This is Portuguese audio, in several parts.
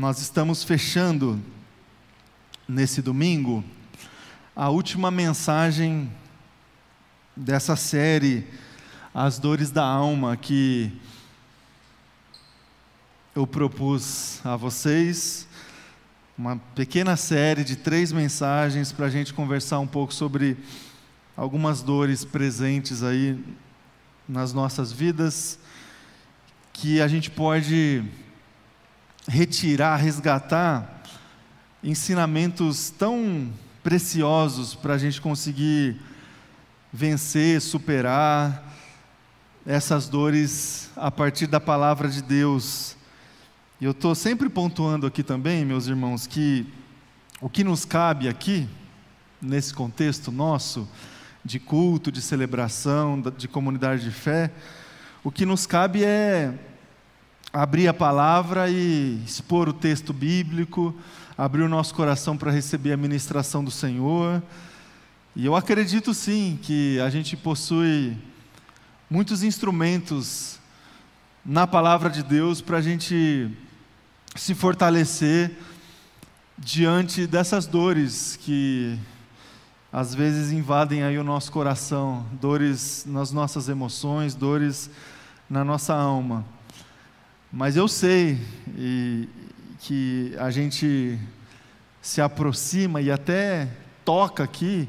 nós estamos fechando nesse domingo a última mensagem dessa série As Dores da Alma que eu propus a vocês. Uma pequena série de três mensagens para a gente conversar um pouco sobre algumas dores presentes aí nas nossas vidas que a gente pode retirar, resgatar ensinamentos tão preciosos para a gente conseguir vencer, superar essas dores a partir da palavra de Deus. E eu estou sempre pontuando aqui também, meus irmãos, que o que nos cabe aqui, nesse contexto nosso, de culto, de celebração, de comunidade de fé, o que nos cabe é abrir a palavra e expor o texto bíblico, abrir o nosso coração para receber a ministração do Senhor. E eu acredito sim que a gente possui muitos instrumentos na palavra de Deus para a gente se fortalecer diante dessas dores que às vezes invadem aí o nosso coração, dores nas nossas emoções, dores na nossa alma. Mas eu sei e, que a gente se aproxima e até toca aqui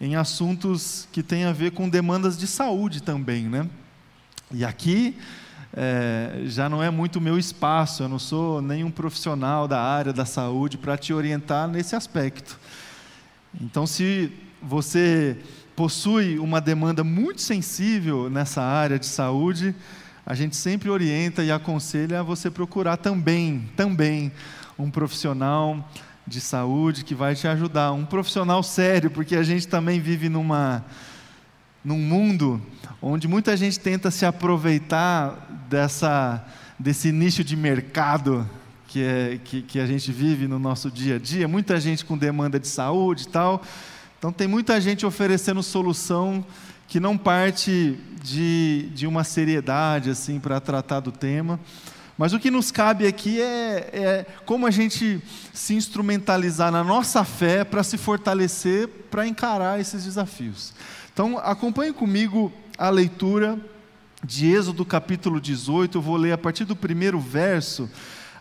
em assuntos que têm a ver com demandas de saúde também, né? E aqui é, já não é muito meu espaço, eu não sou nenhum profissional da área da saúde para te orientar nesse aspecto. Então, se você possui uma demanda muito sensível nessa área de saúde, a gente sempre orienta e aconselha você procurar também, também um profissional de saúde que vai te ajudar, um profissional sério, porque a gente também vive numa num mundo onde muita gente tenta se aproveitar dessa desse nicho de mercado que, é, que, que a gente vive no nosso dia a dia, muita gente com demanda de saúde e tal. Então, tem muita gente oferecendo solução que não parte de, de uma seriedade assim para tratar do tema. Mas o que nos cabe aqui é, é como a gente se instrumentalizar na nossa fé para se fortalecer, para encarar esses desafios. Então, acompanhe comigo a leitura de Êxodo capítulo 18, eu vou ler a partir do primeiro verso.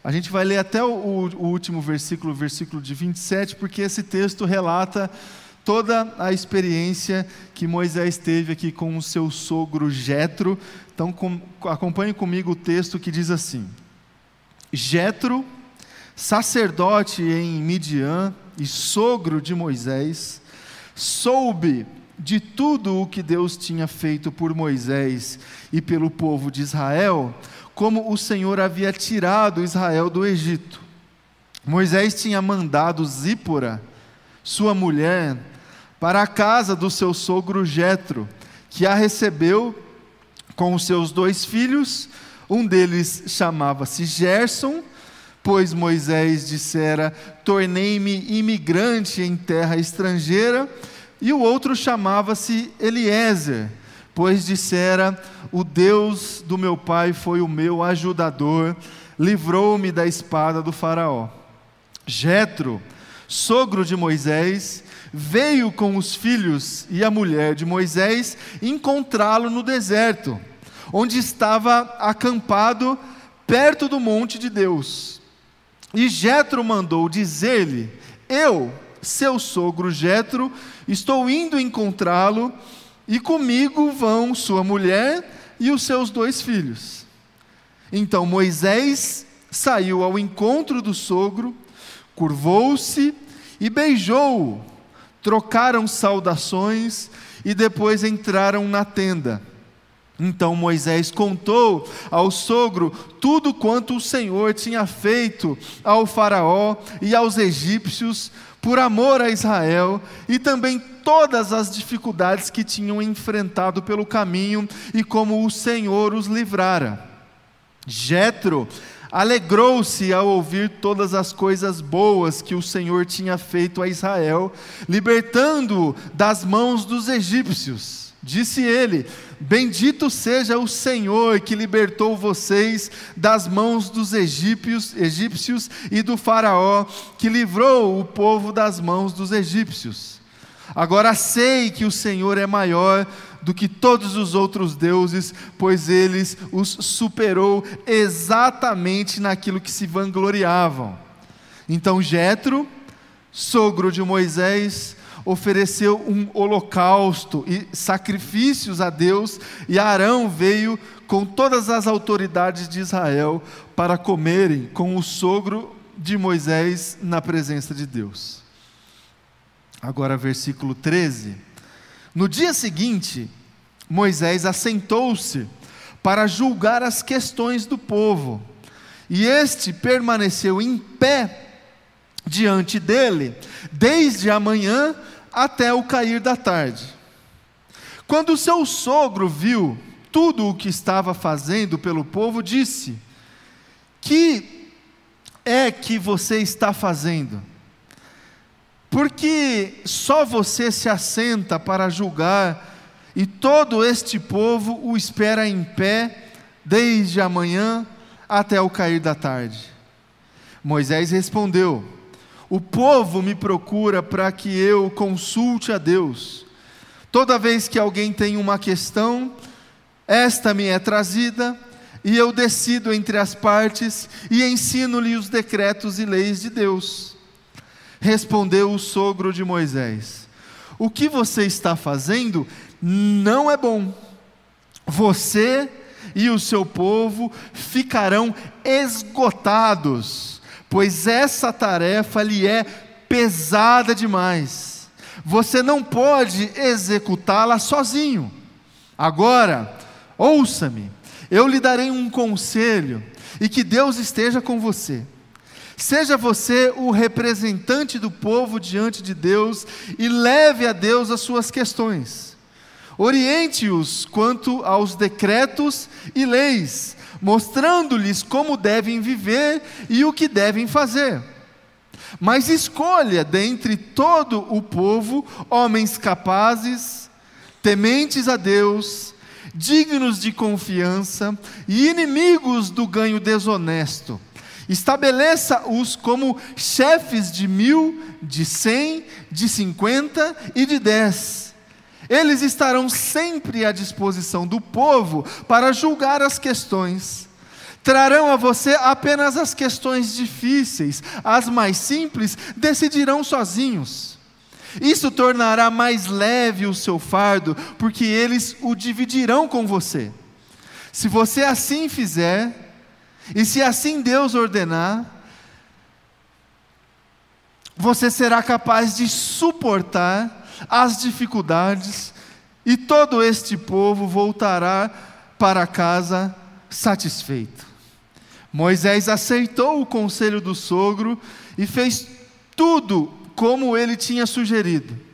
A gente vai ler até o, o último versículo, versículo de 27, porque esse texto relata toda a experiência que Moisés teve aqui com o seu sogro Jetro. Então com, acompanhe comigo o texto que diz assim: Jetro, sacerdote em Midian e sogro de Moisés, soube de tudo o que Deus tinha feito por Moisés e pelo povo de Israel, como o Senhor havia tirado Israel do Egito. Moisés tinha mandado Zípora, sua mulher, para a casa do seu sogro Jetro, que a recebeu com os seus dois filhos. Um deles chamava-se Gerson, pois Moisés dissera: Tornei-me imigrante em terra estrangeira. E o outro chamava-se Eliezer, pois dissera: O Deus do meu pai foi o meu ajudador, livrou-me da espada do Faraó. Jetro, sogro de Moisés, veio com os filhos e a mulher de Moisés encontrá-lo no deserto, onde estava acampado perto do monte de Deus. E Jetro mandou dizer-lhe: Eu, seu sogro Jetro, estou indo encontrá-lo, e comigo vão sua mulher e os seus dois filhos. Então Moisés saiu ao encontro do sogro, curvou-se e beijou-o trocaram saudações e depois entraram na tenda. Então Moisés contou ao sogro tudo quanto o Senhor tinha feito ao Faraó e aos egípcios por amor a Israel e também todas as dificuldades que tinham enfrentado pelo caminho e como o Senhor os livrara. Jetro alegrou-se ao ouvir todas as coisas boas que o Senhor tinha feito a Israel, libertando-o das mãos dos egípcios. Disse ele: Bendito seja o Senhor que libertou vocês das mãos dos egípcios, egípcios e do Faraó, que livrou o povo das mãos dos egípcios. Agora sei que o Senhor é maior do que todos os outros deuses, pois eles os superou exatamente naquilo que se vangloriavam. Então Jetro, sogro de Moisés, ofereceu um holocausto e sacrifícios a Deus, e Arão veio com todas as autoridades de Israel para comerem com o sogro de Moisés na presença de Deus. Agora, versículo 13. No dia seguinte, Moisés assentou-se para julgar as questões do povo, e este permaneceu em pé diante dele, desde a manhã até o cair da tarde. Quando seu sogro viu tudo o que estava fazendo pelo povo, disse: Que é que você está fazendo? Porque só você se assenta para julgar, e todo este povo o espera em pé, desde a manhã até o cair da tarde. Moisés respondeu: o povo me procura para que eu consulte a Deus. Toda vez que alguém tem uma questão, esta me é trazida, e eu decido entre as partes e ensino-lhe os decretos e leis de Deus. Respondeu o sogro de Moisés: O que você está fazendo não é bom. Você e o seu povo ficarão esgotados pois essa tarefa lhe é pesada demais. Você não pode executá-la sozinho. Agora, ouça-me, eu lhe darei um conselho e que Deus esteja com você. Seja você o representante do povo diante de Deus e leve a Deus as suas questões. Oriente-os quanto aos decretos e leis mostrando-lhes como devem viver e o que devem fazer. Mas escolha dentre todo o povo homens capazes, tementes a Deus, dignos de confiança e inimigos do ganho desonesto. Estabeleça-os como chefes de mil, de cem, de cinquenta e de dez eles estarão sempre à disposição do povo para julgar as questões. Trarão a você apenas as questões difíceis, as mais simples decidirão sozinhos. Isso tornará mais leve o seu fardo, porque eles o dividirão com você. Se você assim fizer, e se assim Deus ordenar, você será capaz de suportar as dificuldades, e todo este povo voltará para casa satisfeito. Moisés aceitou o conselho do sogro e fez tudo como ele tinha sugerido.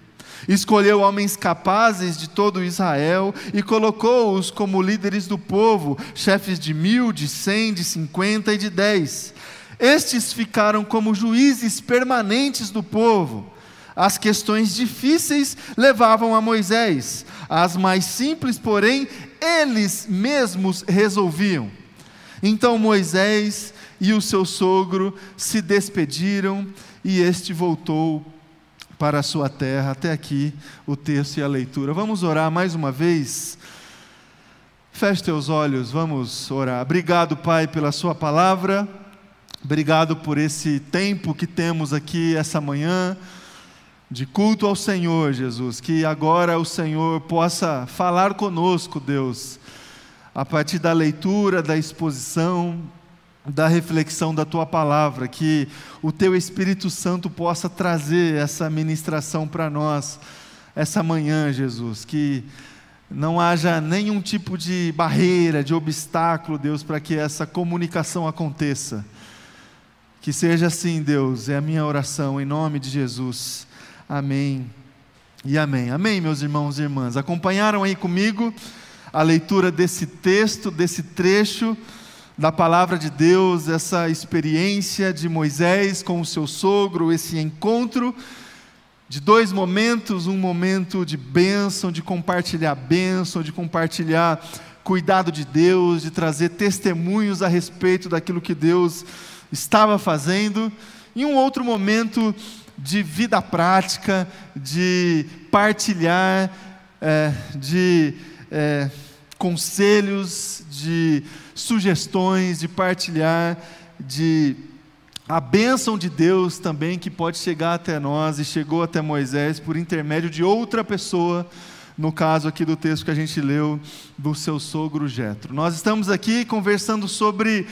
Escolheu homens capazes de todo Israel e colocou-os como líderes do povo, chefes de mil, de cem, de cinquenta e de dez. Estes ficaram como juízes permanentes do povo. As questões difíceis levavam a Moisés, as mais simples, porém, eles mesmos resolviam. Então Moisés e o seu sogro se despediram e este voltou para a sua terra. Até aqui o texto e a leitura. Vamos orar mais uma vez. Feche teus olhos, vamos orar. Obrigado, Pai, pela Sua palavra. Obrigado por esse tempo que temos aqui essa manhã de culto ao Senhor, Jesus, que agora o Senhor possa falar conosco, Deus, a partir da leitura, da exposição, da reflexão da tua palavra, que o teu Espírito Santo possa trazer essa ministração para nós essa manhã, Jesus, que não haja nenhum tipo de barreira, de obstáculo, Deus, para que essa comunicação aconteça. Que seja assim, Deus, é a minha oração, em nome de Jesus. Amém e amém. Amém, meus irmãos e irmãs. Acompanharam aí comigo a leitura desse texto, desse trecho da palavra de Deus, essa experiência de Moisés com o seu sogro, esse encontro de dois momentos: um momento de bênção, de compartilhar bênção, de compartilhar cuidado de Deus, de trazer testemunhos a respeito daquilo que Deus estava fazendo, e um outro momento de vida prática, de partilhar, é, de é, conselhos, de sugestões, de partilhar, de a bênção de Deus também que pode chegar até nós e chegou até Moisés por intermédio de outra pessoa, no caso aqui do texto que a gente leu do seu sogro Jetro. Nós estamos aqui conversando sobre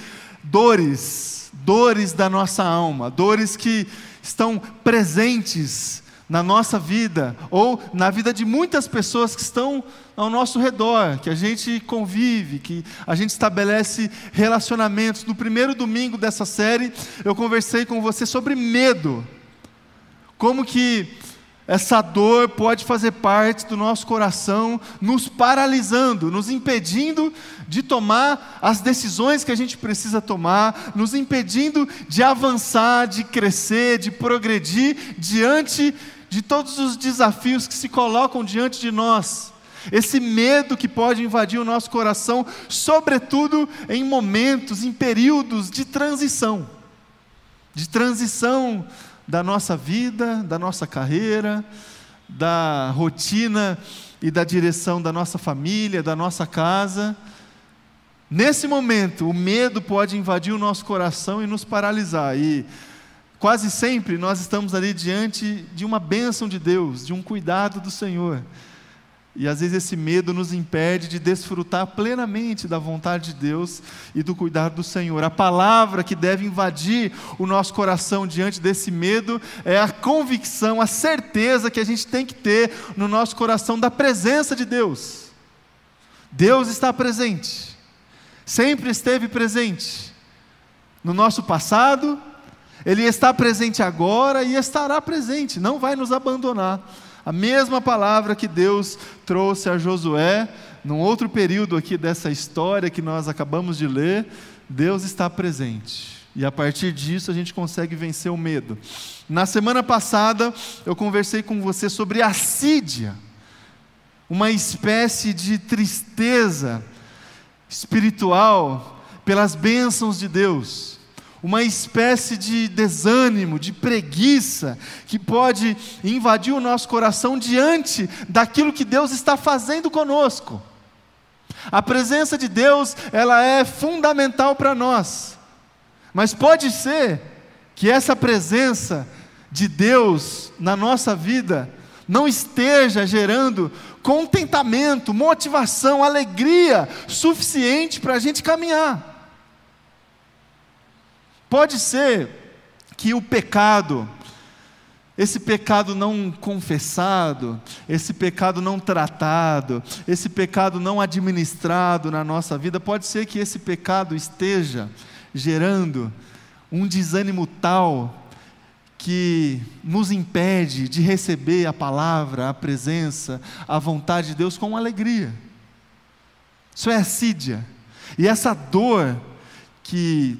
dores, dores da nossa alma, dores que estão presentes na nossa vida ou na vida de muitas pessoas que estão ao nosso redor, que a gente convive, que a gente estabelece relacionamentos. No primeiro domingo dessa série, eu conversei com você sobre medo. Como que essa dor pode fazer parte do nosso coração, nos paralisando, nos impedindo de tomar as decisões que a gente precisa tomar, nos impedindo de avançar, de crescer, de progredir diante de todos os desafios que se colocam diante de nós. Esse medo que pode invadir o nosso coração, sobretudo em momentos, em períodos de transição de transição da nossa vida, da nossa carreira, da rotina e da direção da nossa família, da nossa casa. Nesse momento, o medo pode invadir o nosso coração e nos paralisar. E quase sempre nós estamos ali diante de uma bênção de Deus, de um cuidado do Senhor. E às vezes esse medo nos impede de desfrutar plenamente da vontade de Deus e do cuidado do Senhor. A palavra que deve invadir o nosso coração diante desse medo é a convicção, a certeza que a gente tem que ter no nosso coração da presença de Deus. Deus está presente, sempre esteve presente no nosso passado, Ele está presente agora e estará presente, não vai nos abandonar. A mesma palavra que Deus trouxe a Josué, num outro período aqui dessa história que nós acabamos de ler, Deus está presente. E a partir disso a gente consegue vencer o medo. Na semana passada eu conversei com você sobre assídia, uma espécie de tristeza espiritual pelas bênçãos de Deus uma espécie de desânimo, de preguiça, que pode invadir o nosso coração diante daquilo que Deus está fazendo conosco. A presença de Deus, ela é fundamental para nós. Mas pode ser que essa presença de Deus na nossa vida não esteja gerando contentamento, motivação, alegria suficiente para a gente caminhar. Pode ser que o pecado, esse pecado não confessado, esse pecado não tratado, esse pecado não administrado na nossa vida, pode ser que esse pecado esteja gerando um desânimo tal que nos impede de receber a palavra, a presença, a vontade de Deus com alegria. Isso é assídia. E essa dor que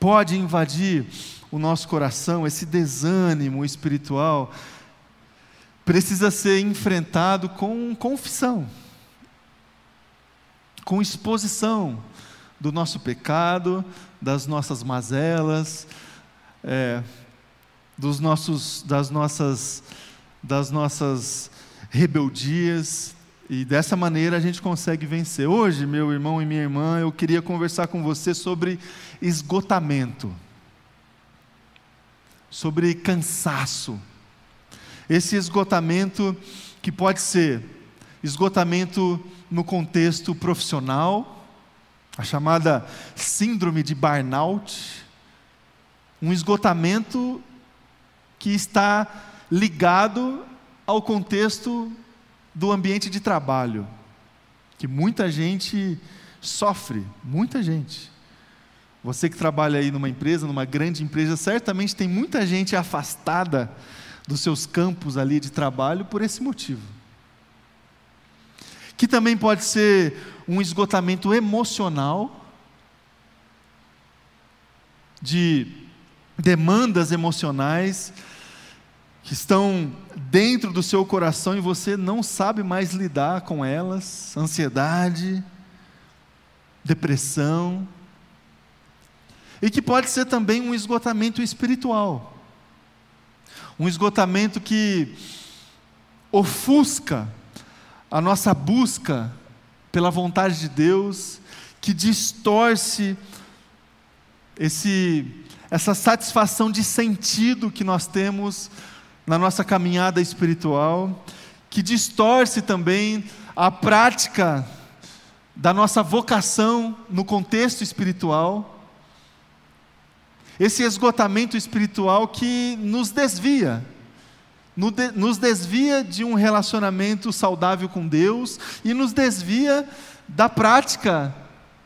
pode invadir o nosso coração, esse desânimo espiritual, precisa ser enfrentado com confissão, com exposição do nosso pecado, das nossas mazelas, é, dos nossos, das nossas, das nossas rebeldias, e dessa maneira a gente consegue vencer. Hoje, meu irmão e minha irmã, eu queria conversar com você sobre esgotamento, sobre cansaço. Esse esgotamento que pode ser esgotamento no contexto profissional, a chamada síndrome de burnout, um esgotamento que está ligado ao contexto do ambiente de trabalho, que muita gente sofre, muita gente. Você que trabalha aí numa empresa, numa grande empresa, certamente tem muita gente afastada dos seus campos ali de trabalho por esse motivo. Que também pode ser um esgotamento emocional, de demandas emocionais que estão dentro do seu coração e você não sabe mais lidar com elas ansiedade, depressão. E que pode ser também um esgotamento espiritual. Um esgotamento que ofusca a nossa busca pela vontade de Deus, que distorce esse, essa satisfação de sentido que nós temos na nossa caminhada espiritual, que distorce também a prática da nossa vocação no contexto espiritual. Esse esgotamento espiritual que nos desvia, nos desvia de um relacionamento saudável com Deus e nos desvia da prática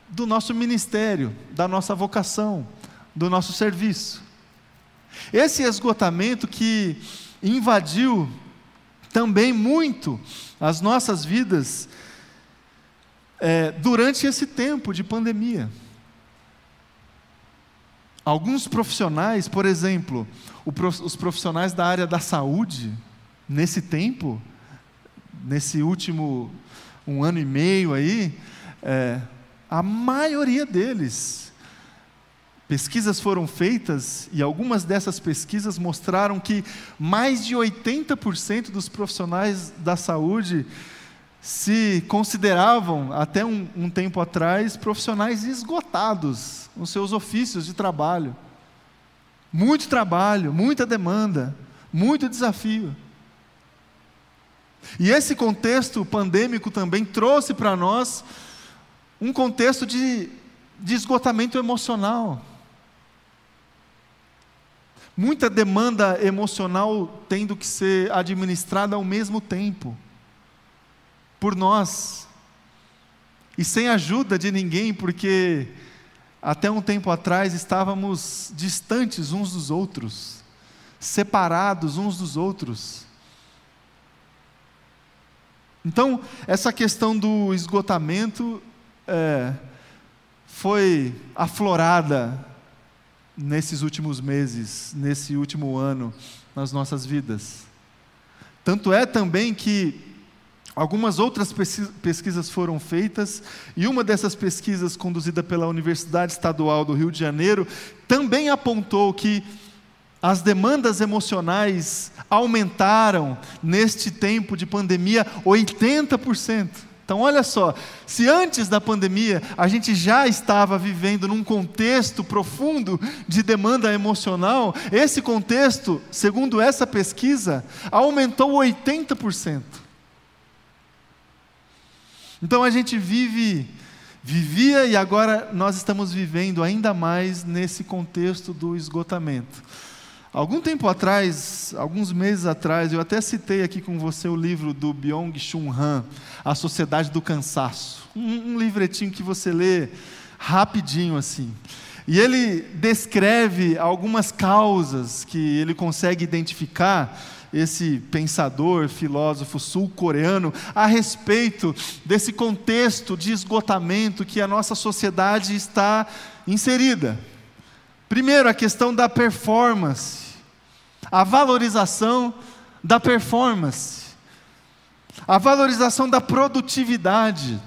do nosso ministério, da nossa vocação, do nosso serviço. Esse esgotamento que invadiu também muito as nossas vidas é, durante esse tempo de pandemia. Alguns profissionais, por exemplo, os profissionais da área da saúde, nesse tempo, nesse último um ano e meio aí, é, a maioria deles, pesquisas foram feitas e algumas dessas pesquisas mostraram que mais de 80% dos profissionais da saúde se consideravam, até um, um tempo atrás, profissionais esgotados nos seus ofícios de trabalho. Muito trabalho, muita demanda, muito desafio. E esse contexto pandêmico também trouxe para nós um contexto de, de esgotamento emocional. Muita demanda emocional tendo que ser administrada ao mesmo tempo por nós. E sem ajuda de ninguém, porque até um tempo atrás estávamos distantes uns dos outros, separados uns dos outros. Então, essa questão do esgotamento é, foi aflorada nesses últimos meses, nesse último ano, nas nossas vidas. Tanto é também que Algumas outras pesquisas foram feitas, e uma dessas pesquisas, conduzida pela Universidade Estadual do Rio de Janeiro, também apontou que as demandas emocionais aumentaram neste tempo de pandemia 80%. Então, olha só, se antes da pandemia a gente já estava vivendo num contexto profundo de demanda emocional, esse contexto, segundo essa pesquisa, aumentou 80%. Então a gente vive, vivia e agora nós estamos vivendo ainda mais nesse contexto do esgotamento. Algum tempo atrás, alguns meses atrás, eu até citei aqui com você o livro do Byung-Chun Han, A Sociedade do Cansaço. Um, um livretinho que você lê rapidinho assim. E ele descreve algumas causas que ele consegue identificar esse pensador, filósofo sul-coreano, a respeito desse contexto de esgotamento que a nossa sociedade está inserida. Primeiro, a questão da performance, a valorização da performance, a valorização da produtividade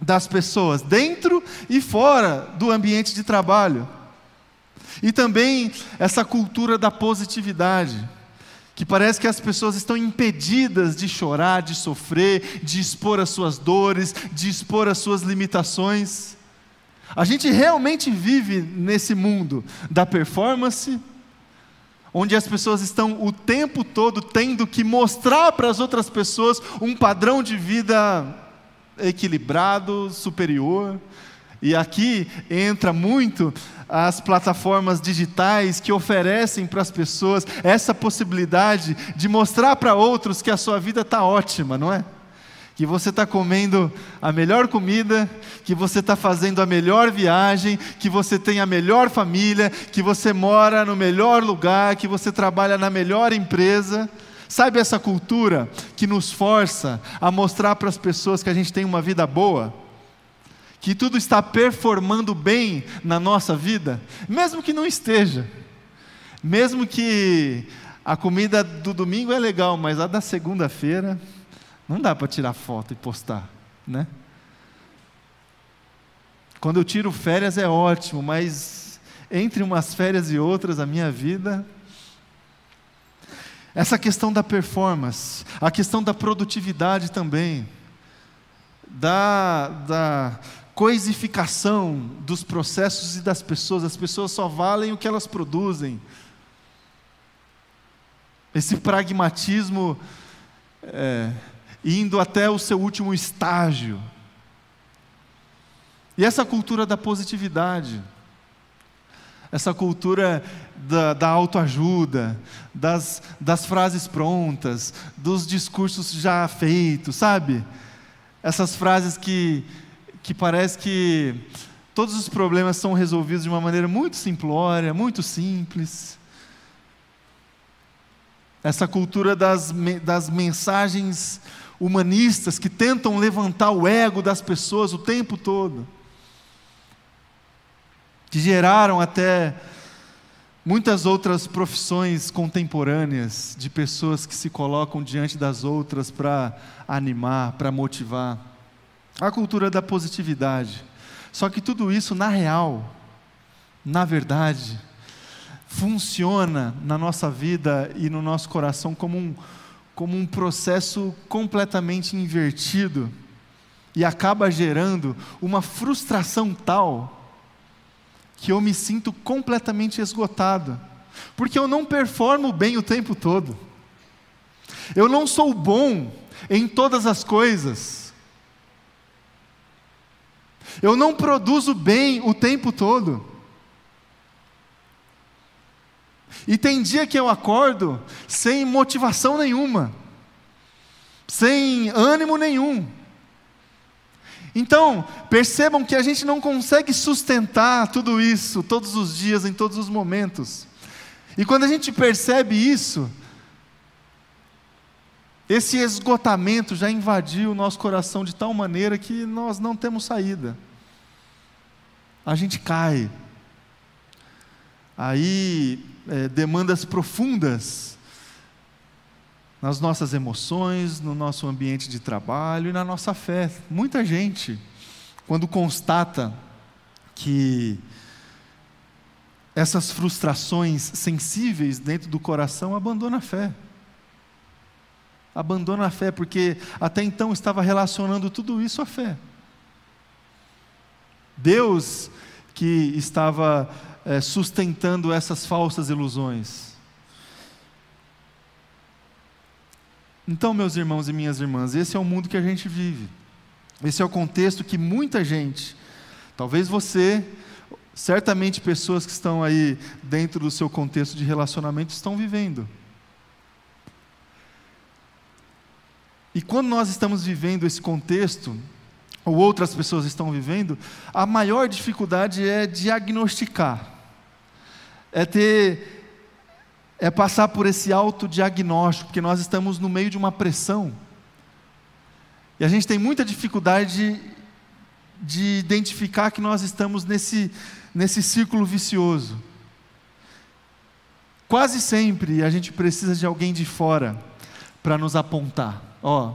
das pessoas, dentro e fora do ambiente de trabalho. E também essa cultura da positividade que parece que as pessoas estão impedidas de chorar, de sofrer, de expor as suas dores, de expor as suas limitações. A gente realmente vive nesse mundo da performance, onde as pessoas estão o tempo todo tendo que mostrar para as outras pessoas um padrão de vida equilibrado, superior. E aqui entra muito as plataformas digitais que oferecem para as pessoas essa possibilidade de mostrar para outros que a sua vida está ótima, não é? Que você está comendo a melhor comida, que você está fazendo a melhor viagem, que você tem a melhor família, que você mora no melhor lugar, que você trabalha na melhor empresa. Sabe essa cultura que nos força a mostrar para as pessoas que a gente tem uma vida boa? Que tudo está performando bem na nossa vida, mesmo que não esteja, mesmo que a comida do domingo é legal, mas a da segunda-feira não dá para tirar foto e postar, né? Quando eu tiro férias é ótimo, mas entre umas férias e outras, a minha vida. Essa questão da performance, a questão da produtividade também, da, da coisificação dos processos e das pessoas, as pessoas só valem o que elas produzem. Esse pragmatismo é, indo até o seu último estágio. E essa cultura da positividade, essa cultura da, da autoajuda, das, das frases prontas, dos discursos já feitos, sabe? Essas frases que, que parece que todos os problemas são resolvidos de uma maneira muito simplória, muito simples essa cultura das, das mensagens humanistas que tentam levantar o ego das pessoas o tempo todo, que geraram até muitas outras profissões contemporâneas de pessoas que se colocam diante das outras para animar, para motivar. A cultura da positividade. Só que tudo isso, na real, na verdade, funciona na nossa vida e no nosso coração como um, como um processo completamente invertido e acaba gerando uma frustração tal que eu me sinto completamente esgotado, porque eu não performo bem o tempo todo, eu não sou bom em todas as coisas, eu não produzo bem o tempo todo. E tem dia que eu acordo sem motivação nenhuma, sem ânimo nenhum. Então, percebam que a gente não consegue sustentar tudo isso todos os dias, em todos os momentos. E quando a gente percebe isso, esse esgotamento já invadiu o nosso coração de tal maneira que nós não temos saída. A gente cai. Aí é, demandas profundas nas nossas emoções, no nosso ambiente de trabalho e na nossa fé. Muita gente, quando constata que essas frustrações sensíveis dentro do coração, abandona a fé. Abandona a fé, porque até então estava relacionando tudo isso à fé. Deus que estava é, sustentando essas falsas ilusões. Então, meus irmãos e minhas irmãs, esse é o mundo que a gente vive. Esse é o contexto que muita gente, talvez você, certamente pessoas que estão aí dentro do seu contexto de relacionamento estão vivendo. E quando nós estamos vivendo esse contexto, ou outras pessoas estão vivendo, a maior dificuldade é diagnosticar é ter é passar por esse autodiagnóstico, porque nós estamos no meio de uma pressão. E a gente tem muita dificuldade de, de identificar que nós estamos nesse, nesse círculo vicioso. Quase sempre a gente precisa de alguém de fora para nos apontar: ó,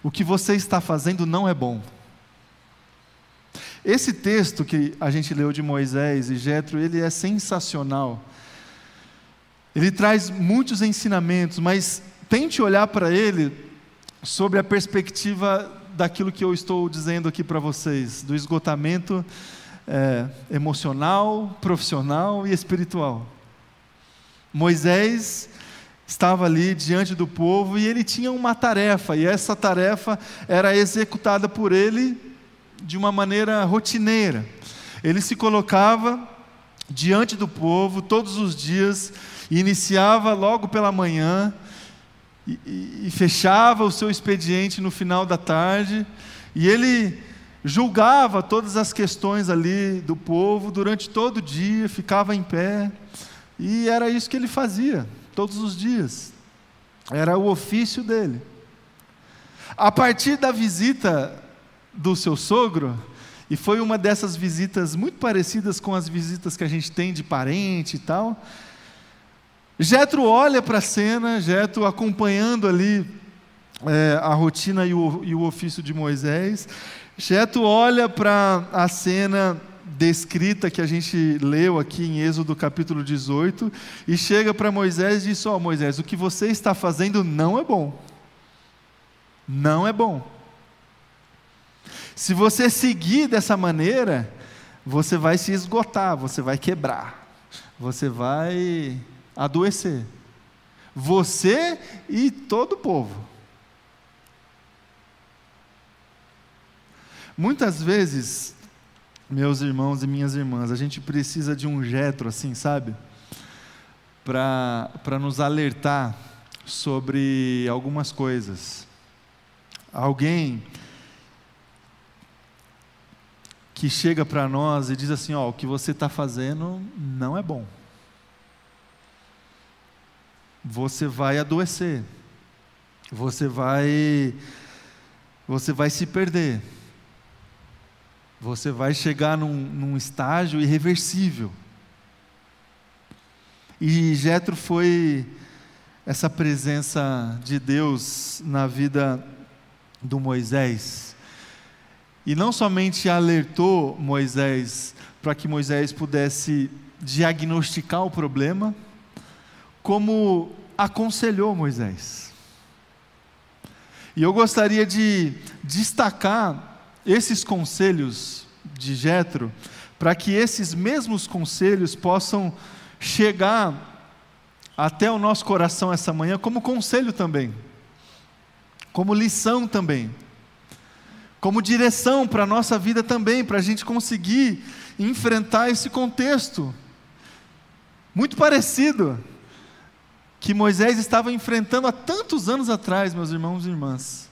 o que você está fazendo não é bom. Esse texto que a gente leu de Moisés e Jetro, ele é sensacional. Ele traz muitos ensinamentos, mas tente olhar para ele sobre a perspectiva daquilo que eu estou dizendo aqui para vocês, do esgotamento é, emocional, profissional e espiritual. Moisés estava ali diante do povo e ele tinha uma tarefa, e essa tarefa era executada por ele de uma maneira rotineira. Ele se colocava diante do povo todos os dias, iniciava logo pela manhã e, e, e fechava o seu expediente no final da tarde, e ele julgava todas as questões ali do povo durante todo o dia, ficava em pé, e era isso que ele fazia todos os dias. Era o ofício dele. A partir da visita do seu sogro, e foi uma dessas visitas muito parecidas com as visitas que a gente tem de parente e tal. Jetro olha para a cena, Jetro acompanhando ali é, a rotina e o, e o ofício de Moisés. Jetro olha para a cena descrita que a gente leu aqui em Êxodo capítulo 18 e chega para Moisés e diz: Ó oh, Moisés, o que você está fazendo não é bom. Não é bom. Se você seguir dessa maneira, você vai se esgotar, você vai quebrar, você vai adoecer. Você e todo o povo. Muitas vezes, meus irmãos e minhas irmãs, a gente precisa de um jetro assim, sabe? Para nos alertar sobre algumas coisas. Alguém que chega para nós e diz assim: Ó, o que você está fazendo não é bom. Você vai adoecer. Você vai. Você vai se perder. Você vai chegar num, num estágio irreversível. E Jetro foi essa presença de Deus na vida do Moisés e não somente alertou Moisés para que Moisés pudesse diagnosticar o problema, como aconselhou Moisés. E eu gostaria de destacar esses conselhos de Jetro, para que esses mesmos conselhos possam chegar até o nosso coração essa manhã como conselho também, como lição também como direção para a nossa vida também, para a gente conseguir enfrentar esse contexto. Muito parecido que Moisés estava enfrentando há tantos anos atrás, meus irmãos e irmãs.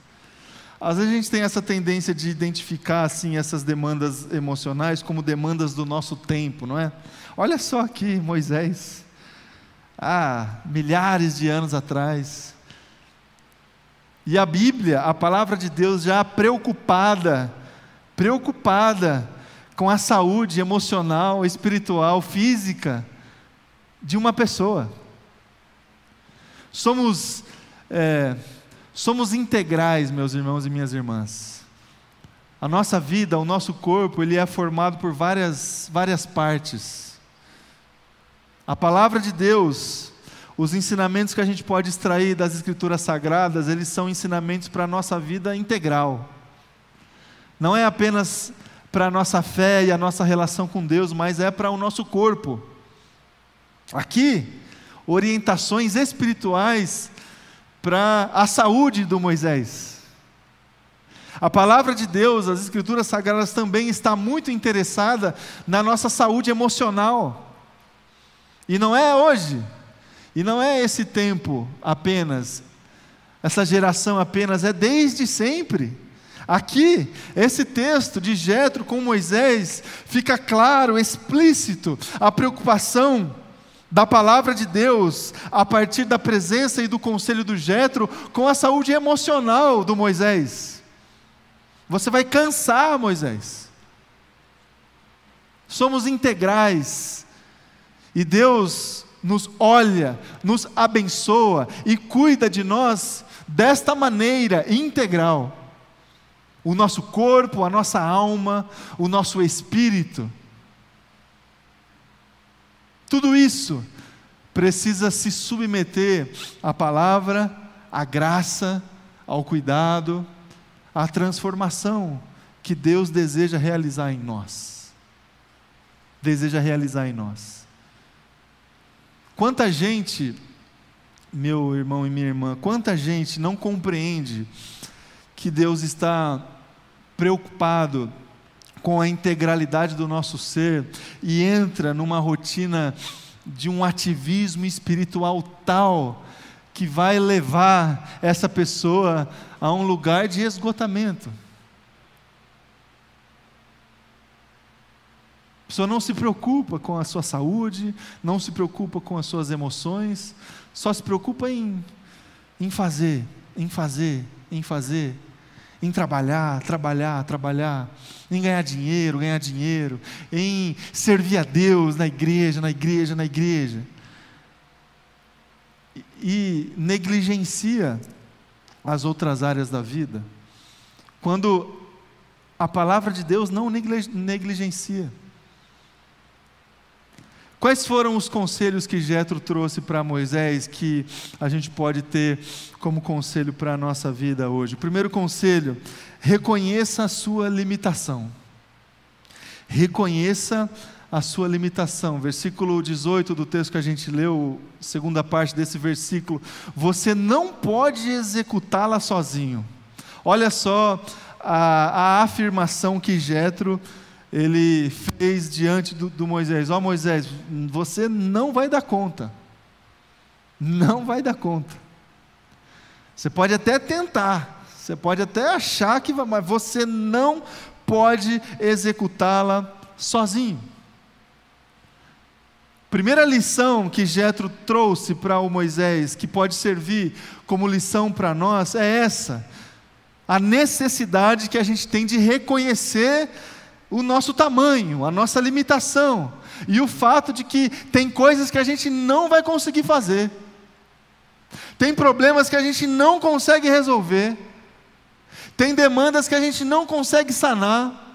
Às vezes a gente tem essa tendência de identificar assim essas demandas emocionais como demandas do nosso tempo, não é? Olha só aqui Moisés, há milhares de anos atrás, e a Bíblia, a palavra de Deus, já preocupada, preocupada com a saúde emocional, espiritual, física de uma pessoa. Somos, é, somos integrais, meus irmãos e minhas irmãs. A nossa vida, o nosso corpo, ele é formado por várias, várias partes. A palavra de Deus, os ensinamentos que a gente pode extrair das Escrituras Sagradas, eles são ensinamentos para a nossa vida integral. Não é apenas para a nossa fé e a nossa relação com Deus, mas é para o nosso corpo. Aqui, orientações espirituais para a saúde do Moisés. A palavra de Deus, as Escrituras Sagradas também está muito interessada na nossa saúde emocional. E não é hoje, e não é esse tempo apenas, essa geração apenas, é desde sempre. Aqui, esse texto de Jetro com Moisés, fica claro, explícito, a preocupação da palavra de Deus, a partir da presença e do conselho do Jetro, com a saúde emocional do Moisés. Você vai cansar, Moisés. Somos integrais. E Deus nos olha, nos abençoa e cuida de nós desta maneira integral. O nosso corpo, a nossa alma, o nosso espírito. Tudo isso precisa se submeter à palavra, à graça, ao cuidado, à transformação que Deus deseja realizar em nós. Deseja realizar em nós. Quanta gente, meu irmão e minha irmã, quanta gente não compreende que Deus está preocupado com a integralidade do nosso ser e entra numa rotina de um ativismo espiritual tal que vai levar essa pessoa a um lugar de esgotamento. A pessoa não se preocupa com a sua saúde, não se preocupa com as suas emoções, só se preocupa em, em fazer, em fazer, em fazer, em trabalhar, trabalhar, trabalhar, em ganhar dinheiro, ganhar dinheiro, em servir a Deus na igreja, na igreja, na igreja. e negligencia as outras áreas da vida, quando a palavra de Deus não negligencia. Quais foram os conselhos que Jetro trouxe para Moisés que a gente pode ter como conselho para a nossa vida hoje? Primeiro conselho, reconheça a sua limitação. Reconheça a sua limitação. Versículo 18 do texto que a gente leu, segunda parte desse versículo, você não pode executá-la sozinho. Olha só a, a afirmação que Jetro ele fez diante do, do Moisés: Ó oh, Moisés, você não vai dar conta. Não vai dar conta. Você pode até tentar, você pode até achar que vai, mas você não pode executá-la sozinho. Primeira lição que Jetro trouxe para o Moisés, que pode servir como lição para nós, é essa: a necessidade que a gente tem de reconhecer o nosso tamanho, a nossa limitação, e o fato de que tem coisas que a gente não vai conseguir fazer, tem problemas que a gente não consegue resolver, tem demandas que a gente não consegue sanar,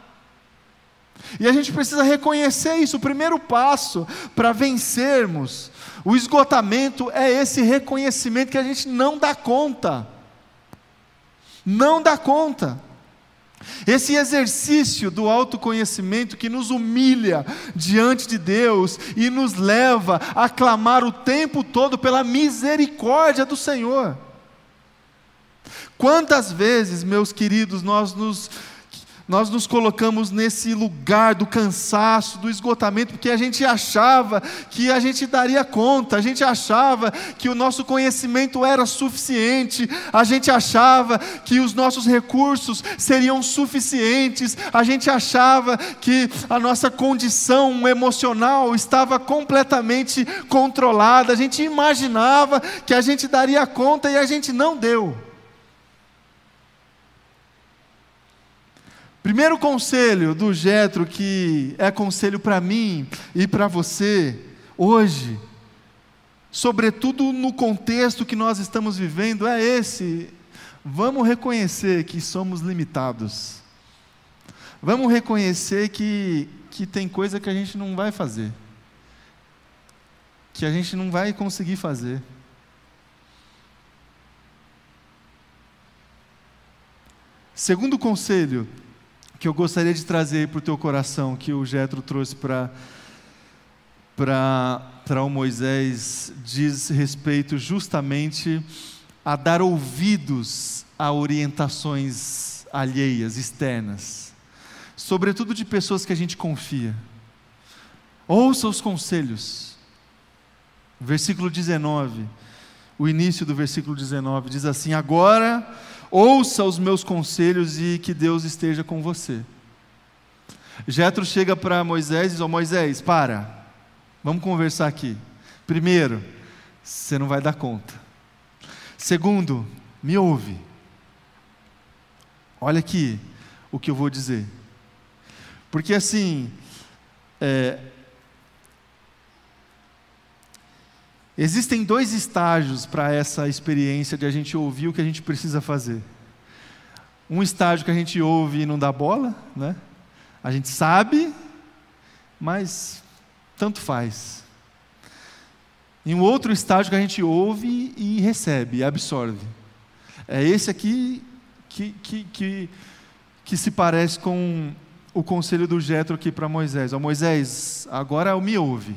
e a gente precisa reconhecer isso. O primeiro passo para vencermos o esgotamento é esse reconhecimento que a gente não dá conta. Não dá conta. Esse exercício do autoconhecimento que nos humilha diante de Deus e nos leva a clamar o tempo todo pela misericórdia do Senhor. Quantas vezes, meus queridos, nós nos nós nos colocamos nesse lugar do cansaço, do esgotamento, porque a gente achava que a gente daria conta, a gente achava que o nosso conhecimento era suficiente, a gente achava que os nossos recursos seriam suficientes, a gente achava que a nossa condição emocional estava completamente controlada, a gente imaginava que a gente daria conta e a gente não deu. Primeiro conselho do Jetro que é conselho para mim e para você hoje, sobretudo no contexto que nós estamos vivendo, é esse: vamos reconhecer que somos limitados. Vamos reconhecer que, que tem coisa que a gente não vai fazer, que a gente não vai conseguir fazer. Segundo conselho, que eu gostaria de trazer para o teu coração, que o Jetro trouxe para para o Moisés, diz respeito justamente a dar ouvidos a orientações alheias, externas, sobretudo de pessoas que a gente confia. Ouça os conselhos. Versículo 19, o início do versículo 19 diz assim: Agora ouça os meus conselhos e que Deus esteja com você. Jetro chega para Moisés e diz: oh, Moisés, para, vamos conversar aqui. Primeiro, você não vai dar conta. Segundo, me ouve. Olha aqui o que eu vou dizer. Porque assim, é, Existem dois estágios para essa experiência de a gente ouvir o que a gente precisa fazer. Um estágio que a gente ouve e não dá bola, né? A gente sabe, mas tanto faz. E um outro estágio que a gente ouve e recebe, absorve. É esse aqui que, que, que, que se parece com o conselho do Jetro aqui para Moisés. Ó, Moisés, agora me ouve.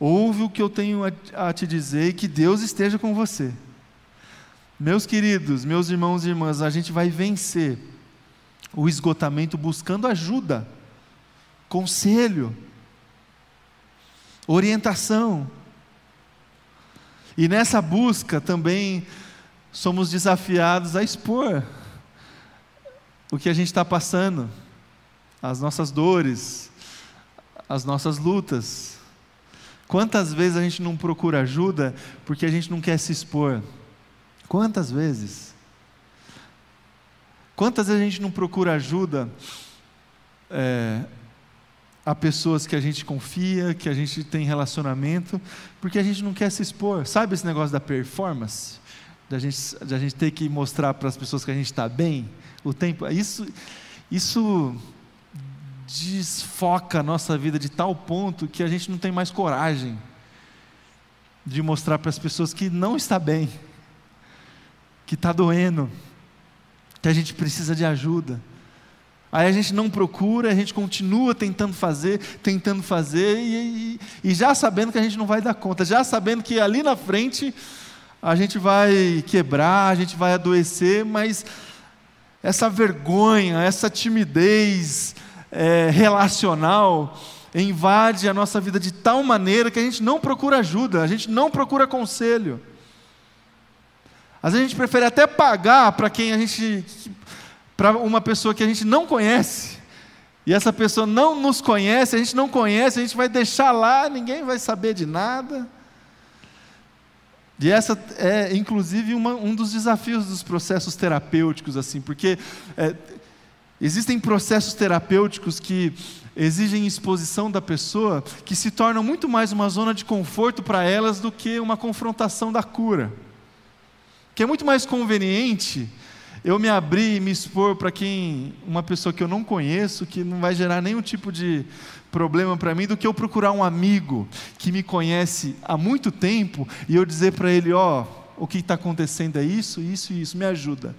Ouve o que eu tenho a, a te dizer e que Deus esteja com você. Meus queridos, meus irmãos e irmãs, a gente vai vencer o esgotamento buscando ajuda, conselho, orientação. E nessa busca também somos desafiados a expor o que a gente está passando, as nossas dores, as nossas lutas. Quantas vezes a gente não procura ajuda porque a gente não quer se expor? Quantas vezes? Quantas vezes a gente não procura ajuda é, a pessoas que a gente confia, que a gente tem relacionamento, porque a gente não quer se expor. Sabe esse negócio da performance? Da gente, da gente ter que mostrar para as pessoas que a gente está bem o tempo. Isso, isso desfoca a nossa vida de tal ponto que a gente não tem mais coragem de mostrar para as pessoas que não está bem, que está doendo, que a gente precisa de ajuda. Aí a gente não procura, a gente continua tentando fazer, tentando fazer, e, e, e, já sabendo que a gente não vai dar conta, já sabendo que ali na frente a gente vai quebrar, a gente vai adoecer, mas essa vergonha, essa timidez é, relacional invade a nossa vida de tal maneira que a gente não procura ajuda, a gente não procura conselho. Às vezes a gente prefere até pagar para quem a gente, para uma pessoa que a gente não conhece, e essa pessoa não nos conhece, a gente não conhece, a gente vai deixar lá, ninguém vai saber de nada. E essa é, inclusive, uma, um dos desafios dos processos terapêuticos, assim, porque é, existem processos terapêuticos que exigem exposição da pessoa, que se tornam muito mais uma zona de conforto para elas do que uma confrontação da cura. Que é muito mais conveniente eu me abrir e me expor para quem, uma pessoa que eu não conheço, que não vai gerar nenhum tipo de problema para mim, do que eu procurar um amigo que me conhece há muito tempo e eu dizer para ele: ó, oh, o que está acontecendo é isso, isso e isso, me ajuda.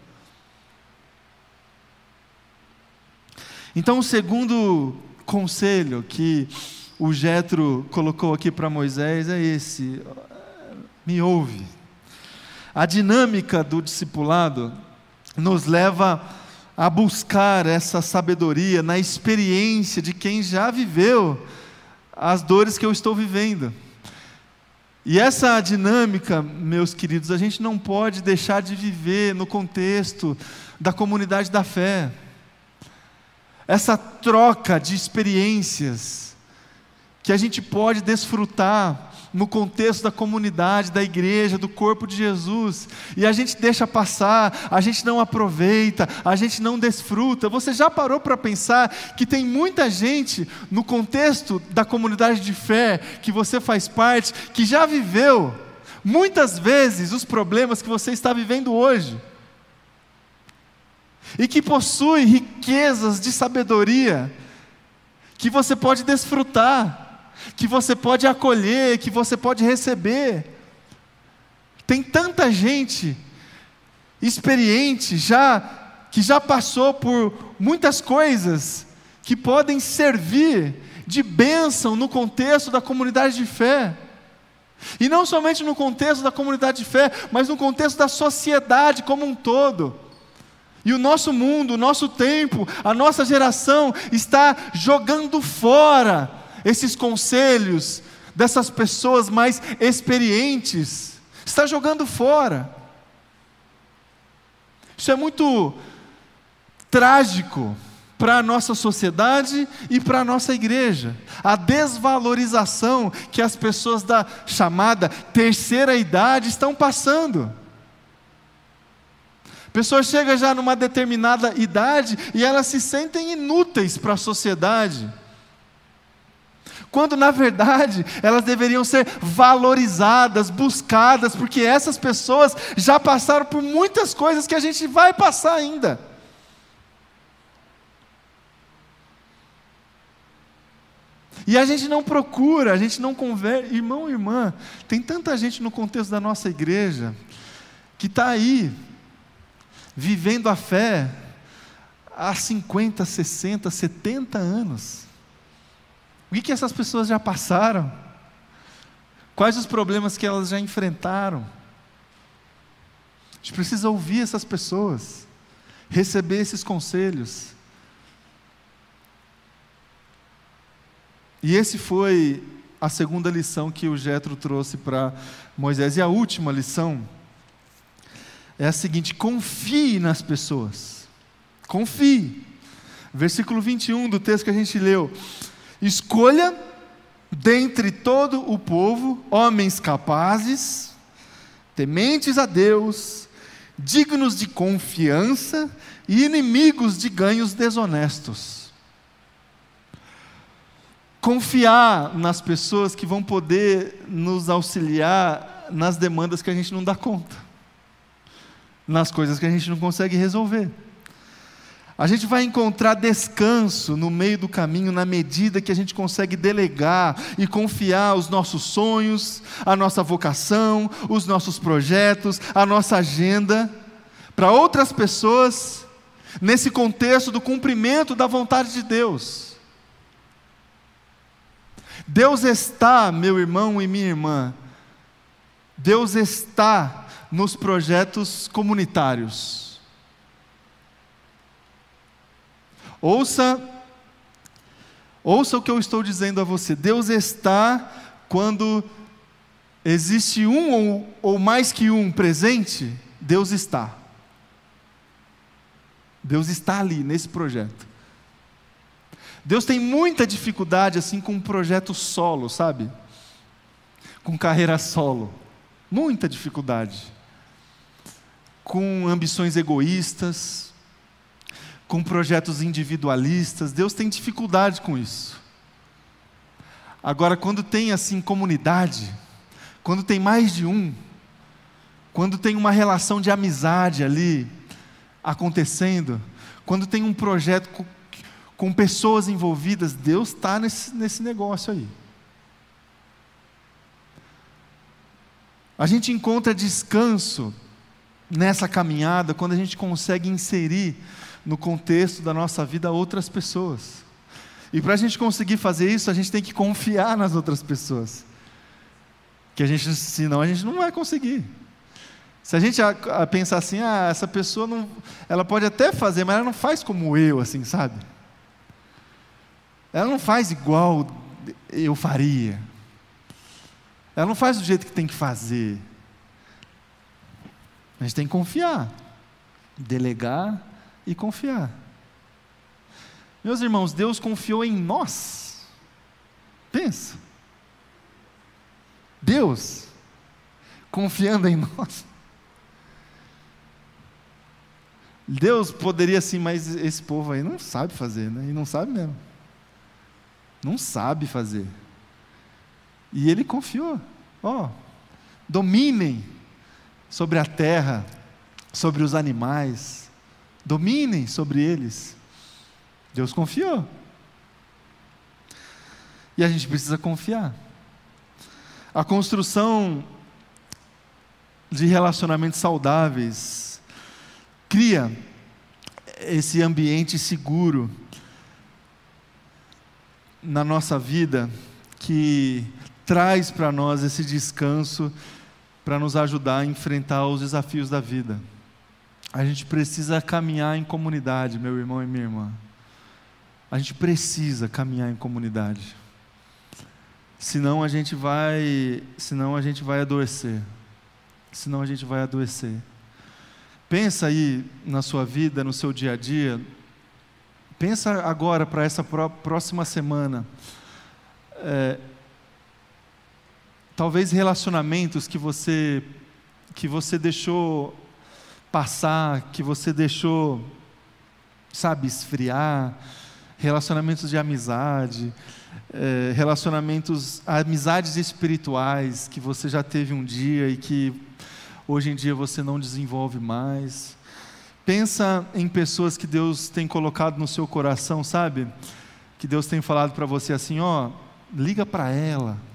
Então, o segundo conselho que o Jetro colocou aqui para Moisés é esse: me ouve. A dinâmica do discipulado nos leva a buscar essa sabedoria na experiência de quem já viveu as dores que eu estou vivendo. E essa dinâmica, meus queridos, a gente não pode deixar de viver no contexto da comunidade da fé. Essa troca de experiências que a gente pode desfrutar no contexto da comunidade, da igreja, do corpo de Jesus, e a gente deixa passar, a gente não aproveita, a gente não desfruta. Você já parou para pensar que tem muita gente no contexto da comunidade de fé que você faz parte, que já viveu muitas vezes os problemas que você está vivendo hoje? E que possui riquezas de sabedoria que você pode desfrutar que você pode acolher, que você pode receber. Tem tanta gente experiente já que já passou por muitas coisas que podem servir de bênção no contexto da comunidade de fé. E não somente no contexto da comunidade de fé, mas no contexto da sociedade como um todo. E o nosso mundo, o nosso tempo, a nossa geração está jogando fora esses conselhos dessas pessoas mais experientes, está jogando fora. Isso é muito trágico para a nossa sociedade e para a nossa igreja. A desvalorização que as pessoas da chamada terceira idade estão passando. Pessoas chegam já numa determinada idade e elas se sentem inúteis para a sociedade quando na verdade elas deveriam ser valorizadas, buscadas, porque essas pessoas já passaram por muitas coisas que a gente vai passar ainda. E a gente não procura, a gente não conversa. Irmão irmã, tem tanta gente no contexto da nossa igreja que está aí, vivendo a fé há 50, 60, 70 anos. O que, que essas pessoas já passaram? Quais os problemas que elas já enfrentaram? A gente precisa ouvir essas pessoas, receber esses conselhos. E esse foi a segunda lição que o Jetro trouxe para Moisés. E a última lição é a seguinte: confie nas pessoas. Confie. Versículo 21 do texto que a gente leu. Escolha dentre todo o povo homens capazes, tementes a Deus, dignos de confiança e inimigos de ganhos desonestos. confiar nas pessoas que vão poder nos auxiliar nas demandas que a gente não dá conta, nas coisas que a gente não consegue resolver. A gente vai encontrar descanso no meio do caminho, na medida que a gente consegue delegar e confiar os nossos sonhos, a nossa vocação, os nossos projetos, a nossa agenda para outras pessoas, nesse contexto do cumprimento da vontade de Deus. Deus está, meu irmão e minha irmã, Deus está nos projetos comunitários. Ouça, ouça o que eu estou dizendo a você. Deus está quando existe um ou, ou mais que um presente, Deus está. Deus está ali nesse projeto. Deus tem muita dificuldade assim com um projeto solo, sabe? Com carreira solo. Muita dificuldade. Com ambições egoístas, com projetos individualistas. Deus tem dificuldade com isso. Agora, quando tem assim comunidade, quando tem mais de um, quando tem uma relação de amizade ali acontecendo, quando tem um projeto com, com pessoas envolvidas, Deus está nesse, nesse negócio aí. A gente encontra descanso nessa caminhada quando a gente consegue inserir no contexto da nossa vida outras pessoas. E para a gente conseguir fazer isso, a gente tem que confiar nas outras pessoas. Que a gente, senão a gente não vai conseguir. Se a gente pensar assim, ah, essa pessoa não, ela pode até fazer, mas ela não faz como eu, assim, sabe? Ela não faz igual eu faria. Ela não faz do jeito que tem que fazer. A gente tem que confiar, delegar e confiar. Meus irmãos, Deus confiou em nós. Pensa. Deus confiando em nós. Deus poderia assim, mas esse povo aí não sabe fazer, né? E não sabe mesmo. Não sabe fazer. E ele confiou. Ó, oh, dominem sobre a terra, sobre os animais, dominem sobre eles. Deus confiou. E a gente precisa confiar. A construção de relacionamentos saudáveis cria esse ambiente seguro na nossa vida que traz para nós esse descanso para nos ajudar a enfrentar os desafios da vida. A gente precisa caminhar em comunidade, meu irmão e minha irmã. A gente precisa caminhar em comunidade. Senão a gente vai, senão a gente vai adoecer. Senão a gente vai adoecer. Pensa aí na sua vida, no seu dia a dia. Pensa agora para essa próxima semana. É, talvez relacionamentos que você que você deixou passar, que você deixou, sabe, esfriar, relacionamentos de amizade, é, relacionamentos, amizades espirituais que você já teve um dia e que hoje em dia você não desenvolve mais. Pensa em pessoas que Deus tem colocado no seu coração, sabe? Que Deus tem falado para você assim, ó, liga para ela,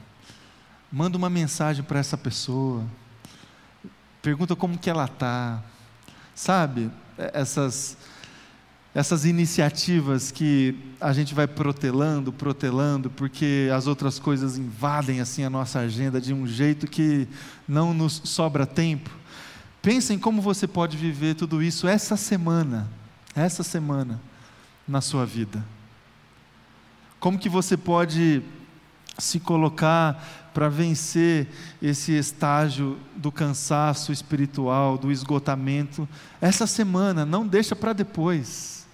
manda uma mensagem para essa pessoa, pergunta como que ela está, Sabe, é, essas, essas iniciativas que a gente vai protelando, protelando, porque as outras coisas invadem assim a nossa agenda de um jeito que não nos sobra tempo. Pensem como você pode viver tudo isso essa semana, essa semana na sua vida. Como que você pode se colocar para vencer esse estágio do cansaço espiritual, do esgotamento, essa semana, não deixa para depois.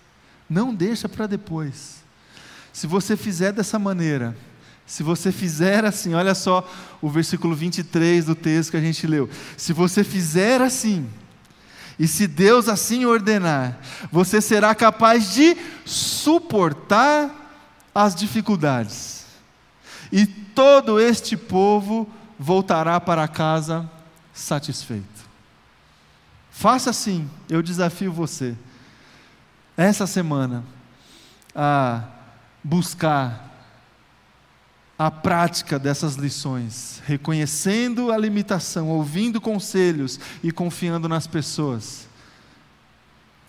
Não deixa para depois. Se você fizer dessa maneira, se você fizer assim, olha só o versículo 23 do texto que a gente leu. Se você fizer assim, e se Deus assim ordenar, você será capaz de suportar as dificuldades. E todo este povo voltará para casa satisfeito. Faça assim, eu desafio você, essa semana, a buscar a prática dessas lições, reconhecendo a limitação, ouvindo conselhos e confiando nas pessoas.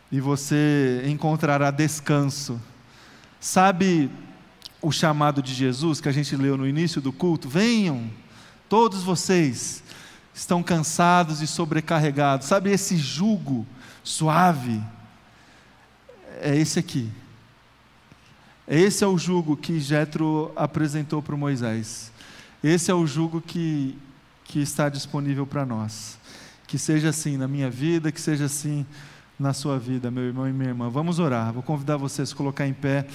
E você encontrará descanso. Sabe o chamado de Jesus que a gente leu no início do culto? Venham, todos vocês estão cansados e sobrecarregados. Sabe esse jugo suave? É esse aqui. Esse é o jugo que Jetro apresentou para Moisés. Esse é o jugo que, que está disponível para nós. Que seja assim na minha vida, que seja assim na sua vida, meu irmão e minha irmã. Vamos orar. Vou convidar você a colocar em pé.